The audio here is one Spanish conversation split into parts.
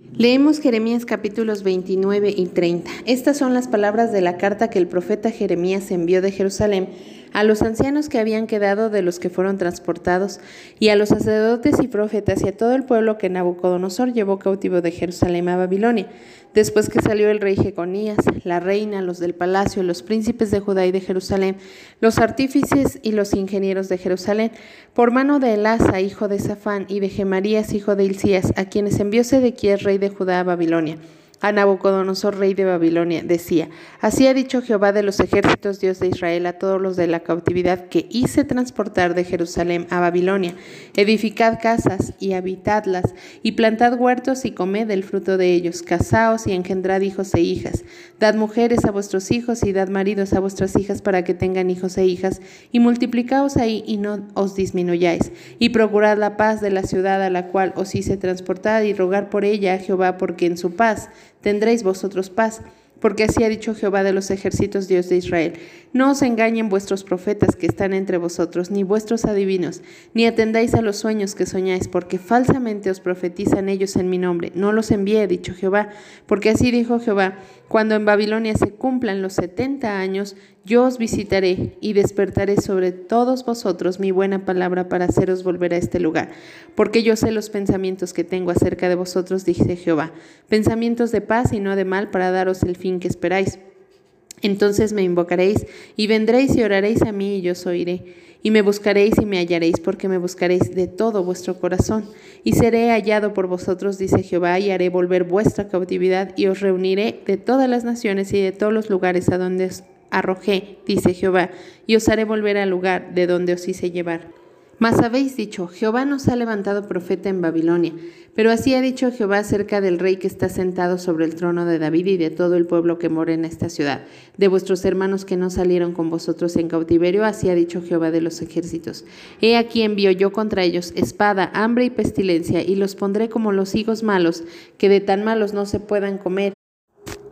Leemos Jeremías capítulos 29 y 30. Estas son las palabras de la carta que el profeta Jeremías envió de Jerusalén a los ancianos que habían quedado de los que fueron transportados, y a los sacerdotes y profetas y a todo el pueblo que Nabucodonosor llevó cautivo de Jerusalén a Babilonia, después que salió el rey Jeconías, la reina, los del palacio, los príncipes de Judá y de Jerusalén, los artífices y los ingenieros de Jerusalén, por mano de Elasa, hijo de Safán, y de Gemarías, hijo de Hilcías, a quienes envió Sedequías, rey de Judá, a Babilonia a Nabucodonosor, rey de Babilonia, decía, Así ha dicho Jehová de los ejércitos, Dios de Israel, a todos los de la cautividad que hice transportar de Jerusalén a Babilonia. Edificad casas y habitadlas, y plantad huertos y comed el fruto de ellos. Casaos y engendrad hijos e hijas. Dad mujeres a vuestros hijos y dad maridos a vuestras hijas para que tengan hijos e hijas, y multiplicaos ahí y no os disminuyáis. Y procurad la paz de la ciudad a la cual os hice transportar y rogar por ella a Jehová, porque en su paz tendréis vosotros paz. Porque así ha dicho Jehová de los ejércitos, Dios de Israel. No os engañen vuestros profetas que están entre vosotros, ni vuestros adivinos, ni atendáis a los sueños que soñáis, porque falsamente os profetizan ellos en mi nombre. No los envíe, dicho Jehová, porque así dijo Jehová, cuando en Babilonia se cumplan los setenta años, yo os visitaré y despertaré sobre todos vosotros mi buena palabra para haceros volver a este lugar, porque yo sé los pensamientos que tengo acerca de vosotros, dice Jehová, pensamientos de paz y no de mal para daros el fin que esperáis. Entonces me invocaréis y vendréis y oraréis a mí y yo os oiré. Y me buscaréis y me hallaréis porque me buscaréis de todo vuestro corazón. Y seré hallado por vosotros, dice Jehová, y haré volver vuestra cautividad y os reuniré de todas las naciones y de todos los lugares a donde os arrojé, dice Jehová, y os haré volver al lugar de donde os hice llevar. Mas habéis dicho, Jehová nos ha levantado profeta en Babilonia. Pero así ha dicho Jehová acerca del rey que está sentado sobre el trono de David y de todo el pueblo que mora en esta ciudad, de vuestros hermanos que no salieron con vosotros en cautiverio, así ha dicho Jehová de los ejércitos. He aquí envío yo contra ellos espada, hambre y pestilencia, y los pondré como los higos malos, que de tan malos no se puedan comer,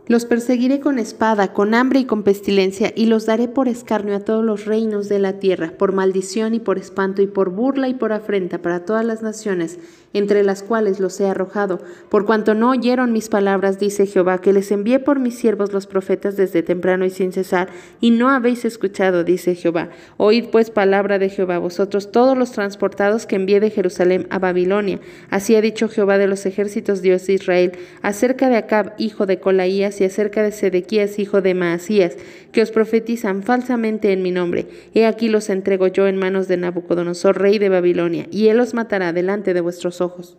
los perseguiré con espada, con hambre y con pestilencia, y los daré por escarnio a todos los reinos de la tierra, por maldición y por espanto, y por burla y por afrenta para todas las naciones, entre las cuales los he arrojado, por cuanto no oyeron mis palabras, dice Jehová, que les envié por mis siervos los profetas desde temprano y sin cesar, y no habéis escuchado, dice Jehová. Oíd pues palabra de Jehová, vosotros todos los transportados que envié de Jerusalén a Babilonia. Así ha dicho Jehová de los ejércitos, Dios de Israel, acerca de Acab, hijo de Colaías, y acerca de Sedequías, hijo de Maasías, que os profetizan falsamente en mi nombre. He aquí los entrego yo en manos de Nabucodonosor, rey de Babilonia, y él os matará delante de vuestros ojos.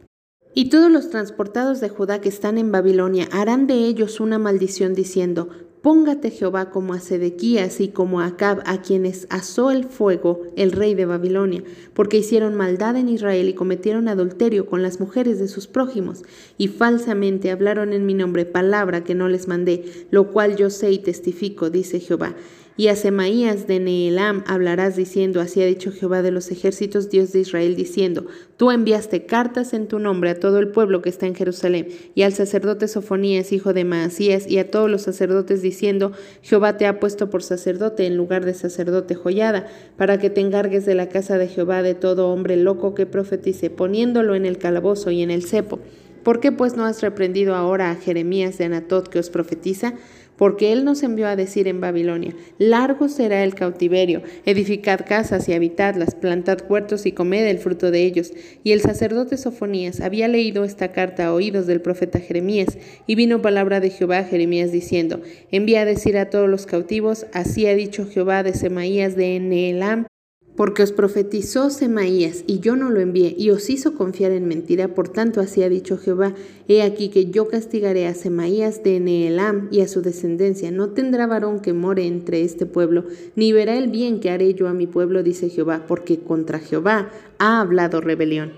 Y todos los transportados de Judá que están en Babilonia harán de ellos una maldición diciendo, Póngate Jehová como a Sedequías y como a Acab, a quienes asó el fuego el rey de Babilonia, porque hicieron maldad en Israel y cometieron adulterio con las mujeres de sus prójimos, y falsamente hablaron en mi nombre palabra que no les mandé, lo cual yo sé y testifico, dice Jehová. Y a Semaías de Neelam hablarás diciendo, así ha dicho Jehová de los ejércitos, Dios de Israel, diciendo, tú enviaste cartas en tu nombre a todo el pueblo que está en Jerusalén, y al sacerdote Sofonías, hijo de Maasías, y a todos los sacerdotes, diciendo, Jehová te ha puesto por sacerdote en lugar de sacerdote joyada, para que te encargues de la casa de Jehová de todo hombre loco que profetice, poniéndolo en el calabozo y en el cepo. ¿Por qué pues no has reprendido ahora a Jeremías de Anatot que os profetiza? Porque él nos envió a decir en Babilonia, largo será el cautiverio, edificad casas y habitadlas, plantad huertos y comed el fruto de ellos. Y el sacerdote Sofonías había leído esta carta a oídos del profeta Jeremías, y vino palabra de Jehová a Jeremías diciendo, envía a decir a todos los cautivos, así ha dicho Jehová de Semaías de Neelam, porque os profetizó Semaías, y yo no lo envié, y os hizo confiar en mentira, por tanto así ha dicho Jehová, he aquí que yo castigaré a Semaías de Neelam y a su descendencia, no tendrá varón que more entre este pueblo, ni verá el bien que haré yo a mi pueblo, dice Jehová, porque contra Jehová ha hablado rebelión.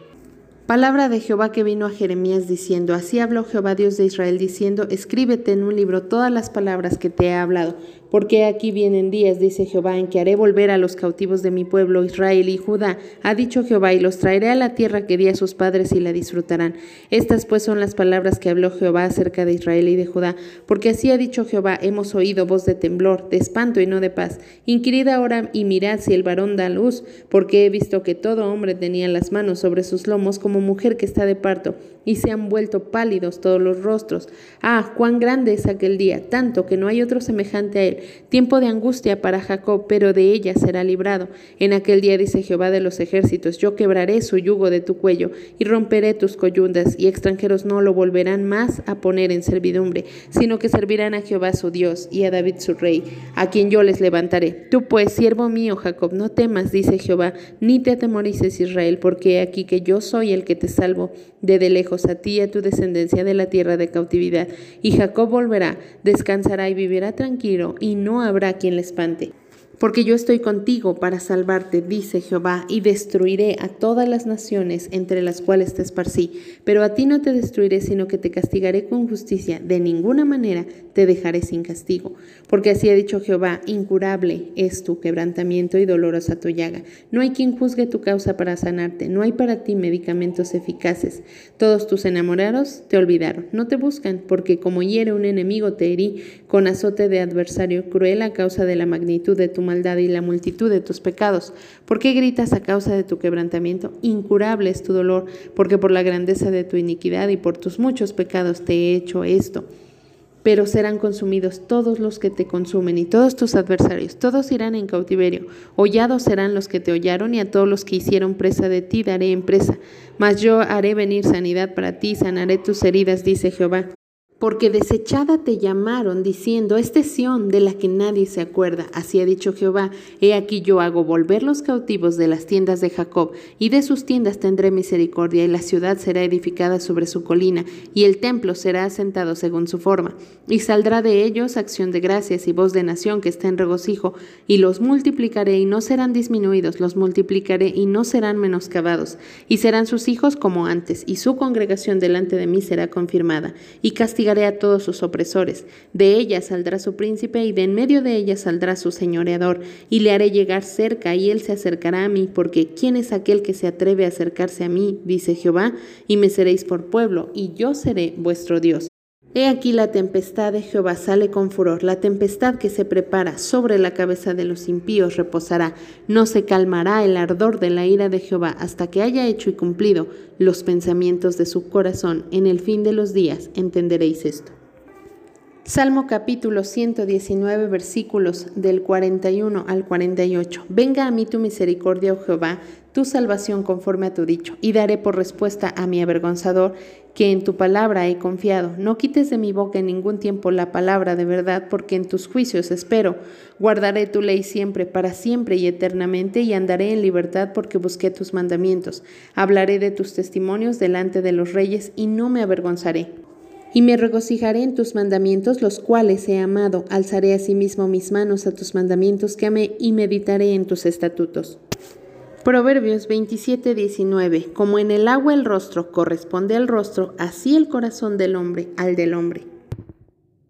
Palabra de Jehová que vino a Jeremías diciendo, así habló Jehová Dios de Israel diciendo, escríbete en un libro todas las palabras que te he hablado porque aquí vienen días, dice Jehová, en que haré volver a los cautivos de mi pueblo Israel y Judá, ha dicho Jehová, y los traeré a la tierra que di a sus padres y la disfrutarán. Estas pues son las palabras que habló Jehová acerca de Israel y de Judá, porque así ha dicho Jehová, hemos oído voz de temblor, de espanto y no de paz. Inquirid ahora y mirad si el varón da luz, porque he visto que todo hombre tenía las manos sobre sus lomos como mujer que está de parto, y se han vuelto pálidos todos los rostros. Ah, cuán grande es aquel día, tanto que no hay otro semejante a él. Tiempo de angustia para Jacob, pero de ella será librado. En aquel día dice Jehová de los ejércitos, yo quebraré su yugo de tu cuello y romperé tus coyundas, y extranjeros no lo volverán más a poner en servidumbre, sino que servirán a Jehová su Dios y a David su rey, a quien yo les levantaré. Tú pues, siervo mío Jacob, no temas, dice Jehová, ni te atemorices Israel, porque aquí que yo soy el que te salvo de lejos a ti y a tu descendencia de la tierra de cautividad. Y Jacob volverá, descansará y vivirá tranquilo, y no habrá quien le espante. Porque yo estoy contigo para salvarte, dice Jehová, y destruiré a todas las naciones entre las cuales te esparcí. Pero a ti no te destruiré, sino que te castigaré con justicia. De ninguna manera te dejaré sin castigo. Porque así ha dicho Jehová, incurable es tu quebrantamiento y dolorosa tu llaga. No hay quien juzgue tu causa para sanarte, no hay para ti medicamentos eficaces. Todos tus enamorados te olvidaron, no te buscan, porque como hiere un enemigo te herí con azote de adversario cruel a causa de la magnitud de tu maldad y la multitud de tus pecados. ¿Por qué gritas a causa de tu quebrantamiento? Incurable es tu dolor, porque por la grandeza de tu iniquidad y por tus muchos pecados te he hecho esto pero serán consumidos todos los que te consumen y todos tus adversarios, todos irán en cautiverio. Hollados serán los que te hollaron y a todos los que hicieron presa de ti daré en presa. Mas yo haré venir sanidad para ti, sanaré tus heridas, dice Jehová porque desechada te llamaron, diciendo, esta es Sión de la que nadie se acuerda. Así ha dicho Jehová, he aquí yo hago volver los cautivos de las tiendas de Jacob, y de sus tiendas tendré misericordia, y la ciudad será edificada sobre su colina, y el templo será asentado según su forma. Y saldrá de ellos acción de gracias y voz de nación que está en regocijo, y los multiplicaré y no serán disminuidos, los multiplicaré y no serán menoscabados, y serán sus hijos como antes, y su congregación delante de mí será confirmada, y castigaré a todos sus opresores. De ella saldrá su príncipe y de en medio de ella saldrá su señoreador, y le haré llegar cerca y él se acercará a mí, porque ¿quién es aquel que se atreve a acercarse a mí? dice Jehová, y me seréis por pueblo, y yo seré vuestro Dios. He aquí la tempestad de Jehová sale con furor, la tempestad que se prepara sobre la cabeza de los impíos reposará, no se calmará el ardor de la ira de Jehová hasta que haya hecho y cumplido los pensamientos de su corazón. En el fin de los días entenderéis esto. Salmo capítulo 119 versículos del 41 al 48. Venga a mí tu misericordia, oh Jehová, tu salvación conforme a tu dicho, y daré por respuesta a mi avergonzador que en tu palabra he confiado. No quites de mi boca en ningún tiempo la palabra de verdad, porque en tus juicios espero. Guardaré tu ley siempre, para siempre y eternamente, y andaré en libertad porque busqué tus mandamientos. Hablaré de tus testimonios delante de los reyes, y no me avergonzaré. Y me regocijaré en tus mandamientos, los cuales he amado. Alzaré asimismo mis manos a tus mandamientos que amé y meditaré en tus estatutos. Proverbios 27, 19. Como en el agua el rostro corresponde al rostro, así el corazón del hombre al del hombre.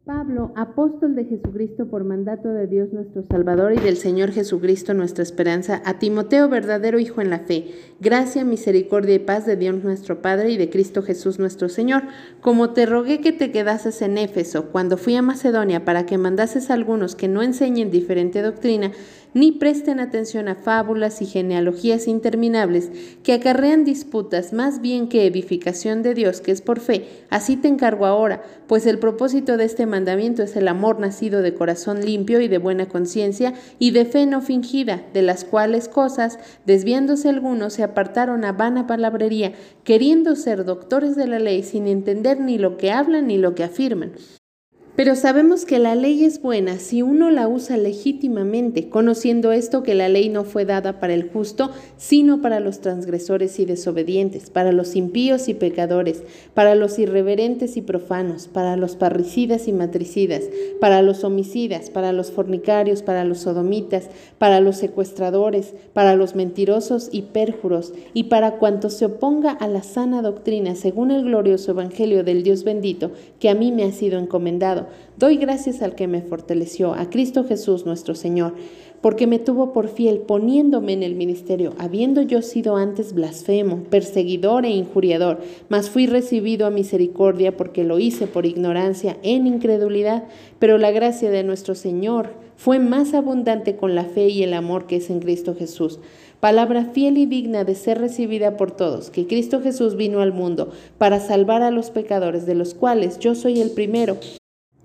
Pablo, apóstol de Jesucristo por mandato de Dios nuestro Salvador y del Señor Jesucristo nuestra esperanza, a Timoteo, verdadero Hijo en la fe, gracia, misericordia y paz de Dios nuestro Padre y de Cristo Jesús nuestro Señor, como te rogué que te quedases en Éfeso cuando fui a Macedonia para que mandases a algunos que no enseñen diferente doctrina, ni presten atención a fábulas y genealogías interminables que acarrean disputas más bien que edificación de Dios, que es por fe. Así te encargo ahora, pues el propósito de este mandamiento es el amor nacido de corazón limpio y de buena conciencia y de fe no fingida, de las cuales cosas, desviándose algunos, se apartaron a vana palabrería, queriendo ser doctores de la ley sin entender ni lo que hablan ni lo que afirman. Pero sabemos que la ley es buena si uno la usa legítimamente, conociendo esto que la ley no fue dada para el justo, sino para los transgresores y desobedientes, para los impíos y pecadores, para los irreverentes y profanos, para los parricidas y matricidas, para los homicidas, para los fornicarios, para los sodomitas, para los secuestradores, para los mentirosos y pérjuros, y para cuanto se oponga a la sana doctrina según el glorioso Evangelio del Dios bendito que a mí me ha sido encomendado Doy gracias al que me fortaleció, a Cristo Jesús nuestro Señor, porque me tuvo por fiel poniéndome en el ministerio, habiendo yo sido antes blasfemo, perseguidor e injuriador, mas fui recibido a misericordia porque lo hice por ignorancia, en incredulidad, pero la gracia de nuestro Señor fue más abundante con la fe y el amor que es en Cristo Jesús. Palabra fiel y digna de ser recibida por todos, que Cristo Jesús vino al mundo para salvar a los pecadores, de los cuales yo soy el primero.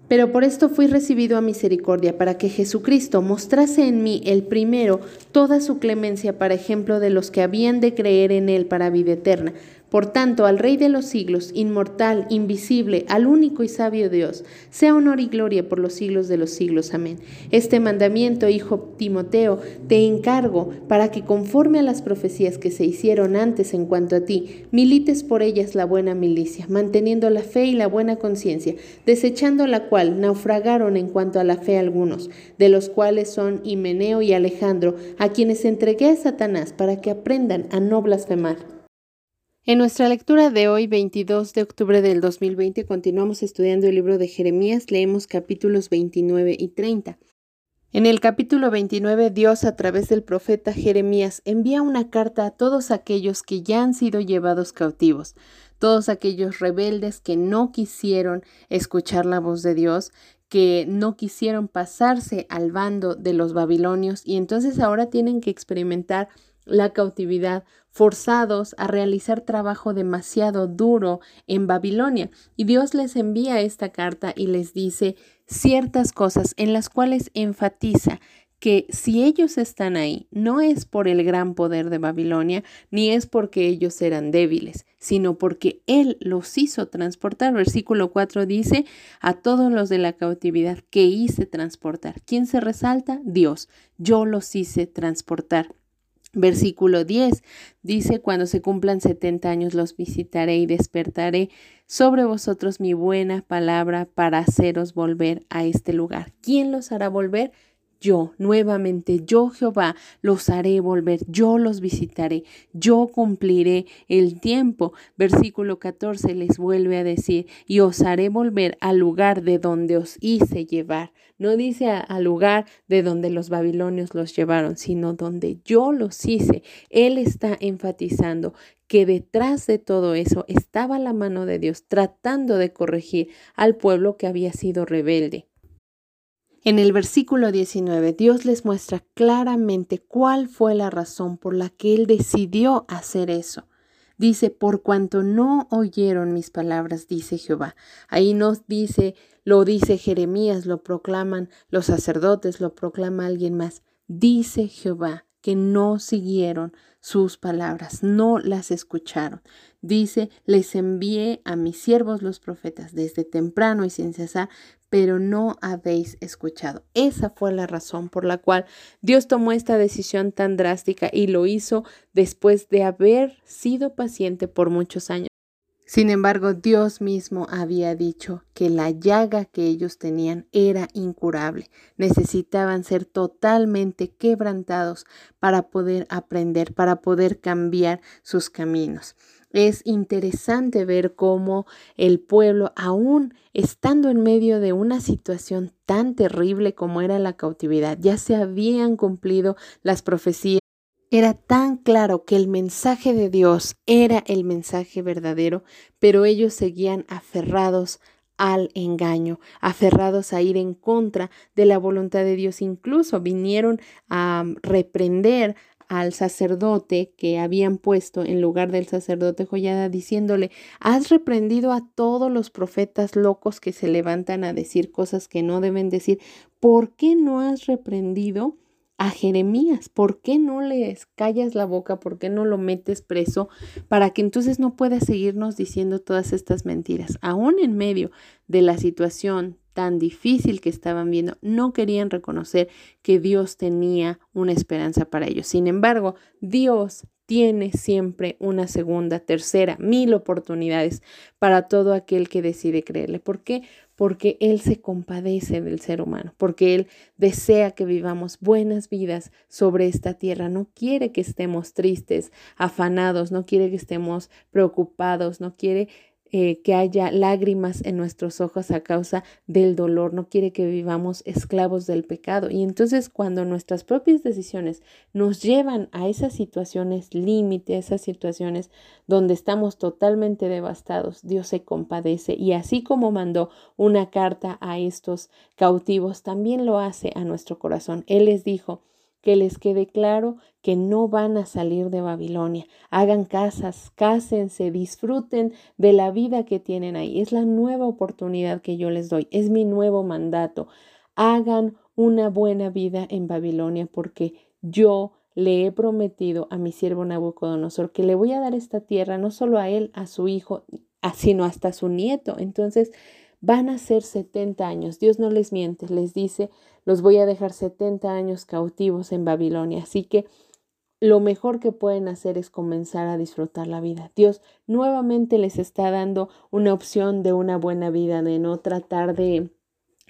Pero por esto fui recibido a misericordia, para que Jesucristo mostrase en mí el primero toda su clemencia para ejemplo de los que habían de creer en él para vida eterna. Por tanto, al Rey de los siglos, inmortal, invisible, al único y sabio Dios, sea honor y gloria por los siglos de los siglos. Amén. Este mandamiento, hijo Timoteo, te encargo para que conforme a las profecías que se hicieron antes en cuanto a ti, milites por ellas la buena milicia, manteniendo la fe y la buena conciencia, desechando la cual naufragaron en cuanto a la fe algunos, de los cuales son Himeneo y Alejandro, a quienes entregué a Satanás para que aprendan a no blasfemar. En nuestra lectura de hoy, 22 de octubre del 2020, continuamos estudiando el libro de Jeremías, leemos capítulos 29 y 30. En el capítulo 29, Dios a través del profeta Jeremías envía una carta a todos aquellos que ya han sido llevados cautivos, todos aquellos rebeldes que no quisieron escuchar la voz de Dios, que no quisieron pasarse al bando de los babilonios y entonces ahora tienen que experimentar la cautividad, forzados a realizar trabajo demasiado duro en Babilonia. Y Dios les envía esta carta y les dice ciertas cosas en las cuales enfatiza que si ellos están ahí, no es por el gran poder de Babilonia, ni es porque ellos eran débiles, sino porque Él los hizo transportar. Versículo 4 dice, a todos los de la cautividad que hice transportar. ¿Quién se resalta? Dios. Yo los hice transportar. Versículo 10 dice, cuando se cumplan setenta años los visitaré y despertaré sobre vosotros mi buena palabra para haceros volver a este lugar. ¿Quién los hará volver? Yo, nuevamente, yo Jehová, los haré volver, yo los visitaré, yo cumpliré el tiempo. Versículo 14 les vuelve a decir, y os haré volver al lugar de donde os hice llevar. No dice al lugar de donde los babilonios los llevaron, sino donde yo los hice. Él está enfatizando que detrás de todo eso estaba la mano de Dios tratando de corregir al pueblo que había sido rebelde. En el versículo 19, Dios les muestra claramente cuál fue la razón por la que Él decidió hacer eso. Dice, por cuanto no oyeron mis palabras, dice Jehová. Ahí nos dice, lo dice Jeremías, lo proclaman los sacerdotes, lo proclama alguien más. Dice Jehová que no siguieron sus palabras, no las escucharon. Dice, les envié a mis siervos los profetas desde temprano y sin cesar, pero no habéis escuchado. Esa fue la razón por la cual Dios tomó esta decisión tan drástica y lo hizo después de haber sido paciente por muchos años. Sin embargo, Dios mismo había dicho que la llaga que ellos tenían era incurable. Necesitaban ser totalmente quebrantados para poder aprender, para poder cambiar sus caminos. Es interesante ver cómo el pueblo, aún estando en medio de una situación tan terrible como era la cautividad, ya se habían cumplido las profecías. Era tan claro que el mensaje de Dios era el mensaje verdadero, pero ellos seguían aferrados al engaño, aferrados a ir en contra de la voluntad de Dios. Incluso vinieron a reprender al sacerdote que habían puesto en lugar del sacerdote Joyada, diciéndole, has reprendido a todos los profetas locos que se levantan a decir cosas que no deben decir. ¿Por qué no has reprendido a Jeremías? ¿Por qué no le callas la boca? ¿Por qué no lo metes preso para que entonces no pueda seguirnos diciendo todas estas mentiras? Aún en medio de la situación tan difícil que estaban viendo, no querían reconocer que Dios tenía una esperanza para ellos. Sin embargo, Dios tiene siempre una segunda, tercera, mil oportunidades para todo aquel que decide creerle. ¿Por qué? Porque Él se compadece del ser humano, porque Él desea que vivamos buenas vidas sobre esta tierra. No quiere que estemos tristes, afanados, no quiere que estemos preocupados, no quiere eh, que haya lágrimas en nuestros ojos a causa del dolor, no quiere que vivamos esclavos del pecado. Y entonces cuando nuestras propias decisiones nos llevan a esas situaciones límite, esas situaciones donde estamos totalmente devastados, Dios se compadece y así como mandó una carta a estos cautivos, también lo hace a nuestro corazón. Él les dijo, que les quede claro que no van a salir de Babilonia. Hagan casas, cásense, disfruten de la vida que tienen ahí. Es la nueva oportunidad que yo les doy, es mi nuevo mandato. Hagan una buena vida en Babilonia porque yo le he prometido a mi siervo Nabucodonosor que le voy a dar esta tierra no solo a él, a su hijo, sino hasta a su nieto. Entonces, van a ser 70 años. Dios no les miente, les dice, los voy a dejar 70 años cautivos en Babilonia. Así que lo mejor que pueden hacer es comenzar a disfrutar la vida. Dios nuevamente les está dando una opción de una buena vida, de no tratar de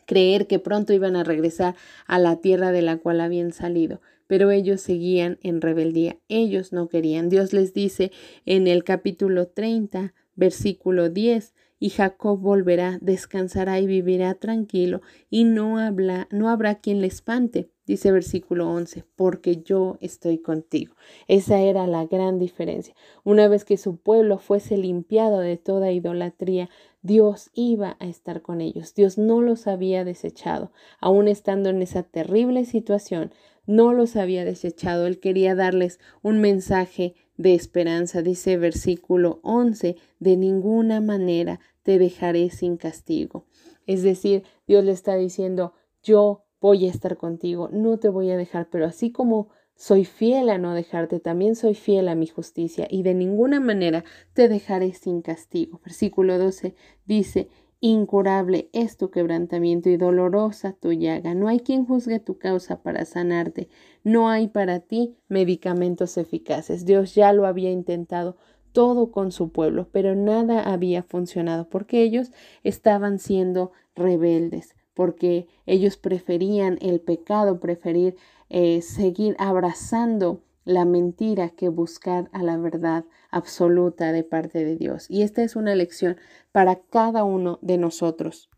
creer que pronto iban a regresar a la tierra de la cual habían salido. Pero ellos seguían en rebeldía, ellos no querían. Dios les dice en el capítulo 30, versículo 10, y Jacob volverá, descansará y vivirá tranquilo, y no, habla, no habrá quien le espante. Dice versículo 11, porque yo estoy contigo. Esa era la gran diferencia. Una vez que su pueblo fuese limpiado de toda idolatría, Dios iba a estar con ellos. Dios no los había desechado. Aún estando en esa terrible situación, no los había desechado. Él quería darles un mensaje de esperanza. Dice versículo 11, de ninguna manera te dejaré sin castigo. Es decir, Dios le está diciendo, yo voy a estar contigo, no te voy a dejar, pero así como soy fiel a no dejarte, también soy fiel a mi justicia y de ninguna manera te dejaré sin castigo. Versículo 12 dice, Incurable es tu quebrantamiento y dolorosa tu llaga. No hay quien juzgue tu causa para sanarte. No hay para ti medicamentos eficaces. Dios ya lo había intentado todo con su pueblo, pero nada había funcionado porque ellos estaban siendo rebeldes, porque ellos preferían el pecado, preferir eh, seguir abrazando la mentira que buscar a la verdad absoluta de parte de Dios. Y esta es una lección para cada uno de nosotros.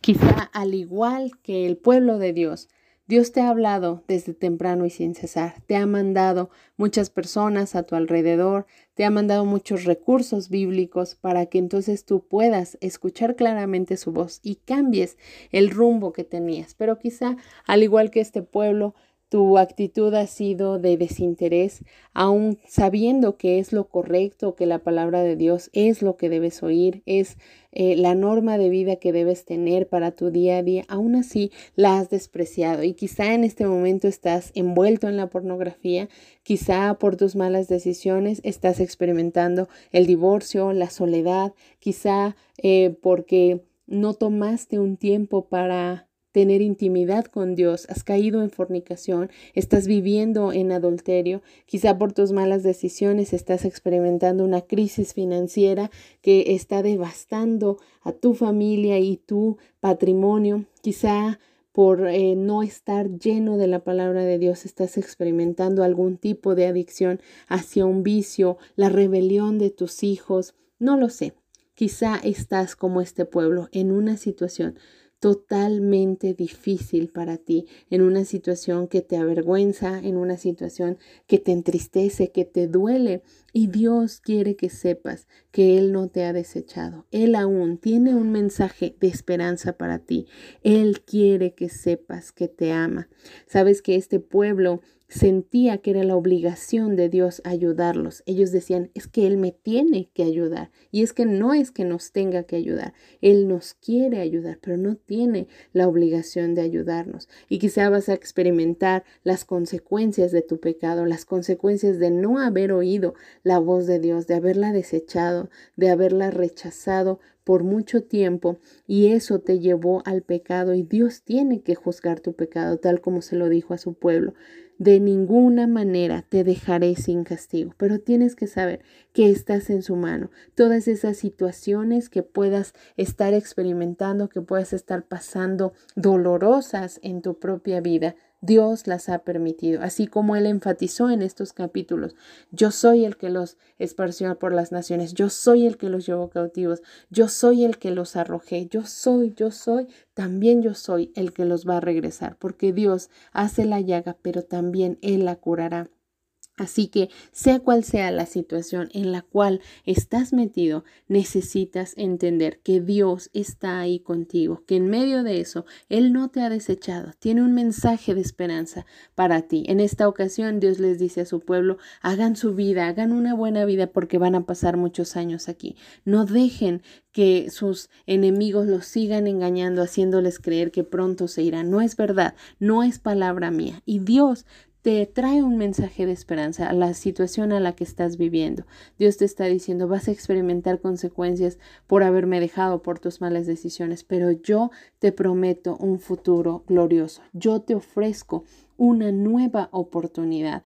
Quizá al igual que el pueblo de Dios, Dios te ha hablado desde temprano y sin cesar, te ha mandado muchas personas a tu alrededor, te ha mandado muchos recursos bíblicos para que entonces tú puedas escuchar claramente su voz y cambies el rumbo que tenías. Pero quizá, al igual que este pueblo, tu actitud ha sido de desinterés, aun sabiendo que es lo correcto, que la palabra de Dios es lo que debes oír, es eh, la norma de vida que debes tener para tu día a día, aún así la has despreciado. Y quizá en este momento estás envuelto en la pornografía, quizá por tus malas decisiones estás experimentando el divorcio, la soledad, quizá eh, porque no tomaste un tiempo para tener intimidad con Dios, has caído en fornicación, estás viviendo en adulterio, quizá por tus malas decisiones estás experimentando una crisis financiera que está devastando a tu familia y tu patrimonio, quizá por eh, no estar lleno de la palabra de Dios, estás experimentando algún tipo de adicción hacia un vicio, la rebelión de tus hijos, no lo sé. Quizá estás como este pueblo en una situación totalmente difícil para ti, en una situación que te avergüenza, en una situación que te entristece, que te duele. Y Dios quiere que sepas que Él no te ha desechado. Él aún tiene un mensaje de esperanza para ti. Él quiere que sepas que te ama. Sabes que este pueblo sentía que era la obligación de Dios ayudarlos. Ellos decían, es que Él me tiene que ayudar. Y es que no es que nos tenga que ayudar. Él nos quiere ayudar, pero no tiene la obligación de ayudarnos. Y quizá vas a experimentar las consecuencias de tu pecado, las consecuencias de no haber oído la voz de Dios, de haberla desechado, de haberla rechazado por mucho tiempo y eso te llevó al pecado y Dios tiene que juzgar tu pecado tal como se lo dijo a su pueblo de ninguna manera te dejaré sin castigo, pero tienes que saber que estás en su mano. Todas esas situaciones que puedas estar experimentando, que puedas estar pasando dolorosas en tu propia vida, Dios las ha permitido, así como Él enfatizó en estos capítulos. Yo soy el que los esparció por las naciones, yo soy el que los llevó cautivos, yo soy el que los arrojé, yo soy, yo soy, también yo soy el que los va a regresar, porque Dios hace la llaga, pero también Él la curará. Así que, sea cual sea la situación en la cual estás metido, necesitas entender que Dios está ahí contigo, que en medio de eso Él no te ha desechado, tiene un mensaje de esperanza para ti. En esta ocasión Dios les dice a su pueblo, hagan su vida, hagan una buena vida porque van a pasar muchos años aquí. No dejen que sus enemigos los sigan engañando, haciéndoles creer que pronto se irán. No es verdad, no es palabra mía. Y Dios te trae un mensaje de esperanza a la situación a la que estás viviendo. Dios te está diciendo, vas a experimentar consecuencias por haberme dejado por tus malas decisiones, pero yo te prometo un futuro glorioso. Yo te ofrezco una nueva oportunidad.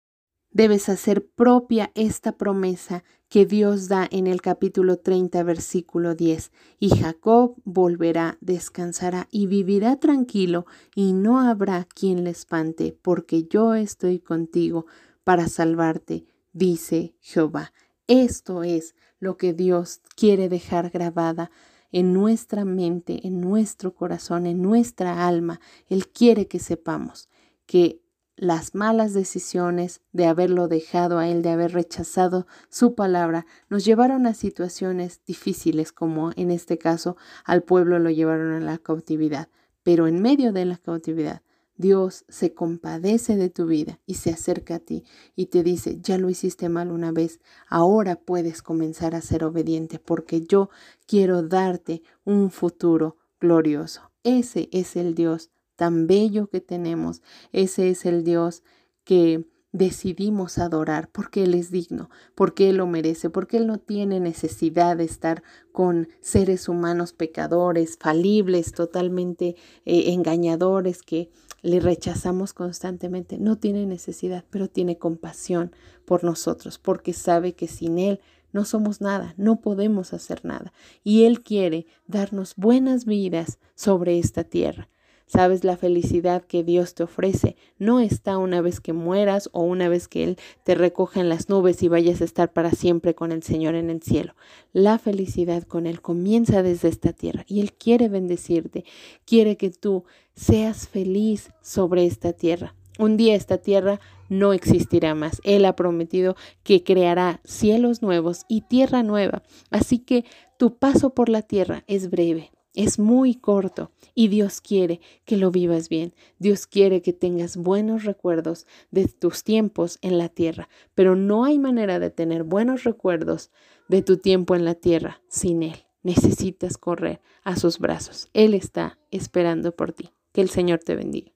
Debes hacer propia esta promesa que Dios da en el capítulo 30, versículo 10. Y Jacob volverá, descansará y vivirá tranquilo, y no habrá quien le espante, porque yo estoy contigo para salvarte, dice Jehová. Esto es lo que Dios quiere dejar grabada en nuestra mente, en nuestro corazón, en nuestra alma. Él quiere que sepamos que las malas decisiones de haberlo dejado a él, de haber rechazado su palabra, nos llevaron a situaciones difíciles, como en este caso al pueblo lo llevaron a la cautividad. Pero en medio de la cautividad, Dios se compadece de tu vida y se acerca a ti y te dice, ya lo hiciste mal una vez, ahora puedes comenzar a ser obediente porque yo quiero darte un futuro glorioso. Ese es el Dios tan bello que tenemos. Ese es el Dios que decidimos adorar porque Él es digno, porque Él lo merece, porque Él no tiene necesidad de estar con seres humanos pecadores, falibles, totalmente eh, engañadores que le rechazamos constantemente. No tiene necesidad, pero tiene compasión por nosotros, porque sabe que sin Él no somos nada, no podemos hacer nada. Y Él quiere darnos buenas vidas sobre esta tierra. Sabes, la felicidad que Dios te ofrece no está una vez que mueras o una vez que Él te recoja en las nubes y vayas a estar para siempre con el Señor en el cielo. La felicidad con Él comienza desde esta tierra y Él quiere bendecirte, quiere que tú seas feliz sobre esta tierra. Un día esta tierra no existirá más. Él ha prometido que creará cielos nuevos y tierra nueva. Así que tu paso por la tierra es breve es muy corto y Dios quiere que lo vivas bien. Dios quiere que tengas buenos recuerdos de tus tiempos en la tierra, pero no hay manera de tener buenos recuerdos de tu tiempo en la tierra sin Él. Necesitas correr a sus brazos. Él está esperando por ti. Que el Señor te bendiga.